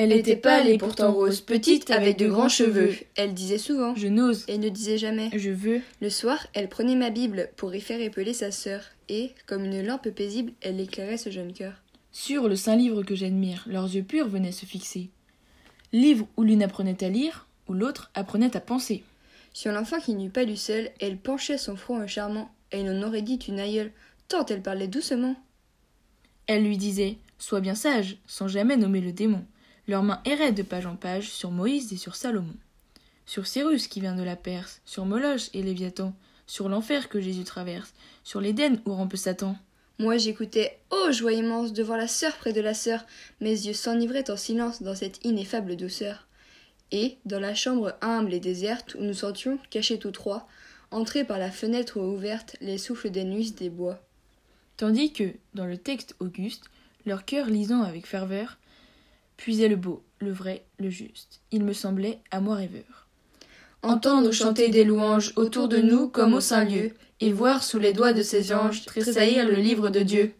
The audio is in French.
Elle était pâle et pourtant rose, petite avec de grands cheveux. Elle disait souvent. Je n'ose. Et ne disait jamais. Je veux. Le soir, elle prenait ma Bible pour y faire épeler sa sœur, et, comme une lampe paisible, elle éclairait ce jeune cœur. Sur le saint livre que j'admire, leurs yeux purs venaient se fixer. Livre où l'une apprenait à lire, où l'autre apprenait à penser. Sur l'enfant qui n'eût pas lu seul, elle penchait son front charmant, et il en aurait dit une aïeule, tant elle parlait doucement. Elle lui disait Sois bien sage, sans jamais nommer le démon. Leurs mains erraient de page en page sur Moïse et sur Salomon, sur Cyrus qui vient de la Perse, sur Moloch et Léviathan, sur l'enfer que Jésus traverse, sur l'Éden où rampe Satan. Moi j'écoutais, ô joie immense, de voir la sœur près de la sœur, mes yeux s'enivraient en silence dans cette ineffable douceur. Et, dans la chambre humble et déserte où nous sentions, cachés tous trois, entrer par la fenêtre ouverte les souffles des nuits des bois. Tandis que, dans le texte auguste, leur cœur lisant avec ferveur, puisait le beau, le vrai, le juste. Il me semblait, à moi rêveur. Entendre chanter des louanges autour de nous comme au saint lieu, et voir sous les doigts de ces anges tressaillir le livre de Dieu.